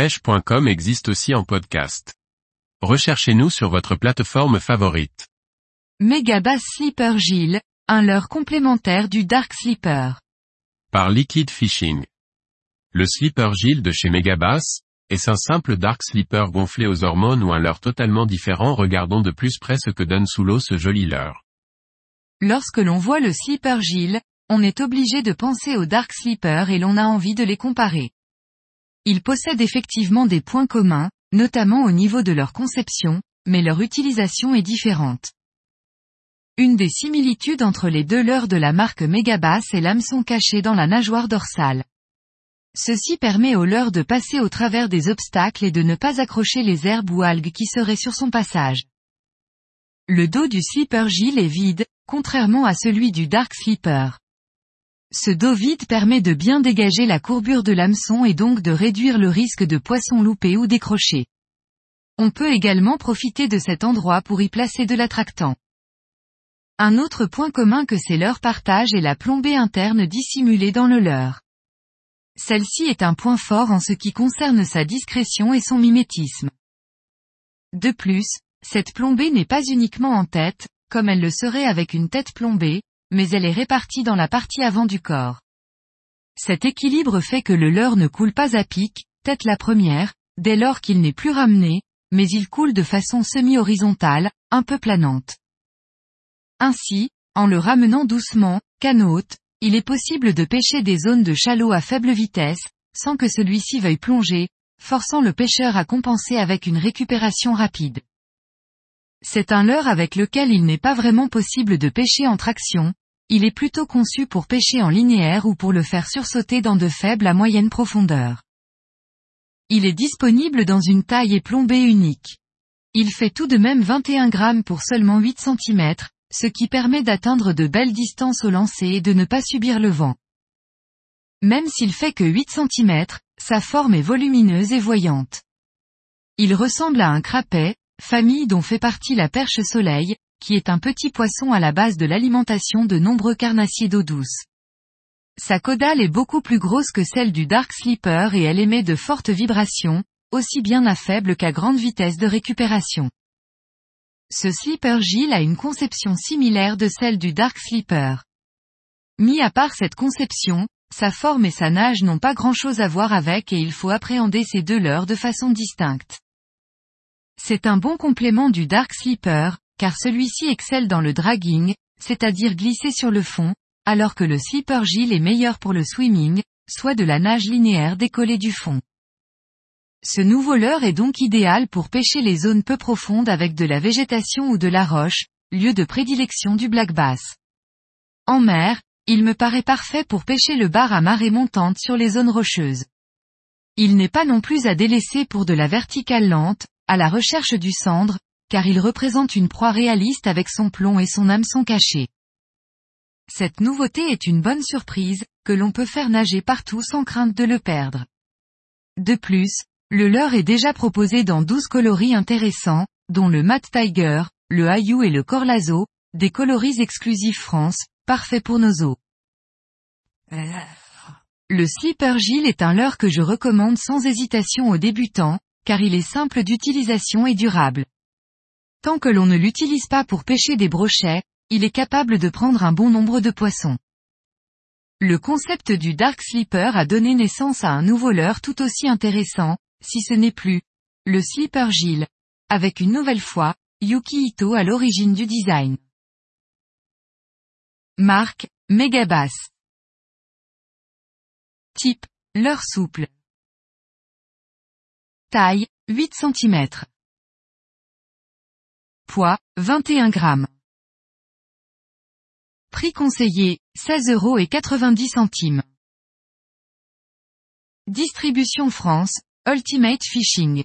pêche.com existe aussi en podcast. Recherchez-nous sur votre plateforme favorite. Megabass Slipper Gill, un leurre complémentaire du Dark Slipper. Par Liquid Fishing. Le slipper Gill de chez Megabass, est un simple dark slipper gonflé aux hormones ou un leurre totalement différent regardons de plus près ce que donne sous l'eau ce joli leurre. Lorsque l'on voit le slipper Gill, on est obligé de penser au dark slipper et l'on a envie de les comparer. Ils possèdent effectivement des points communs, notamment au niveau de leur conception, mais leur utilisation est différente. Une des similitudes entre les deux leurres de la marque Megabass est l'hameçon caché dans la nageoire dorsale. Ceci permet au leurre de passer au travers des obstacles et de ne pas accrocher les herbes ou algues qui seraient sur son passage. Le dos du slipper Gill est vide, contrairement à celui du Dark Slipper. Ce dos vide permet de bien dégager la courbure de l'hameçon et donc de réduire le risque de poisson loupé ou décroché. On peut également profiter de cet endroit pour y placer de l'attractant. Un autre point commun que ces leurres partagent est la plombée interne dissimulée dans le leurre. Celle-ci est un point fort en ce qui concerne sa discrétion et son mimétisme. De plus, cette plombée n'est pas uniquement en tête, comme elle le serait avec une tête plombée, mais elle est répartie dans la partie avant du corps. Cet équilibre fait que le leurre ne coule pas à pic, tête la première, dès lors qu'il n'est plus ramené, mais il coule de façon semi-horizontale, un peu planante. Ainsi, en le ramenant doucement, canot, il est possible de pêcher des zones de chalot à faible vitesse, sans que celui-ci veuille plonger, forçant le pêcheur à compenser avec une récupération rapide. C'est un leurre avec lequel il n'est pas vraiment possible de pêcher en traction, il est plutôt conçu pour pêcher en linéaire ou pour le faire sursauter dans de faibles à moyenne profondeur. Il est disponible dans une taille et plombée unique. Il fait tout de même 21 grammes pour seulement 8 cm, ce qui permet d'atteindre de belles distances au lancer et de ne pas subir le vent. Même s'il fait que 8 cm, sa forme est volumineuse et voyante. Il ressemble à un crapet, famille dont fait partie la perche soleil, qui est un petit poisson à la base de l'alimentation de nombreux carnassiers d'eau douce. Sa caudale est beaucoup plus grosse que celle du Dark Sleeper et elle émet de fortes vibrations, aussi bien à faible qu'à grande vitesse de récupération. Ce slipper Gill a une conception similaire de celle du Dark Slipper. Mis à part cette conception, sa forme et sa nage n'ont pas grand chose à voir avec et il faut appréhender ces deux leurres de façon distincte. C'est un bon complément du Dark Slipper, car celui-ci excelle dans le dragging, c'est-à-dire glisser sur le fond, alors que le Slipper Gill est meilleur pour le swimming, soit de la nage linéaire décollée du fond. Ce nouveau leurre est donc idéal pour pêcher les zones peu profondes avec de la végétation ou de la roche, lieu de prédilection du black bass. En mer, il me paraît parfait pour pêcher le bar à marée montante sur les zones rocheuses. Il n'est pas non plus à délaisser pour de la verticale lente, à la recherche du cendre, car il représente une proie réaliste avec son plomb et son hameçon caché. Cette nouveauté est une bonne surprise, que l'on peut faire nager partout sans crainte de le perdre. De plus, le leurre est déjà proposé dans 12 coloris intéressants, dont le Matte Tiger, le Ayou et le Corlazo, des coloris exclusifs France, parfaits pour nos eaux. Le Slipper Gill est un leurre que je recommande sans hésitation aux débutants, car il est simple d'utilisation et durable. Tant que l'on ne l'utilise pas pour pêcher des brochets, il est capable de prendre un bon nombre de poissons. Le concept du Dark Slipper a donné naissance à un nouveau leurre tout aussi intéressant, si ce n'est plus, le slipper Gill, avec une nouvelle fois, Yuki Ito à l'origine du design. Marque, Megabass. Type, leurre souple. Taille, 8 cm. Poids, 21 grammes. Prix conseillé, 16 euros et 90 centimes. Distribution France, Ultimate Fishing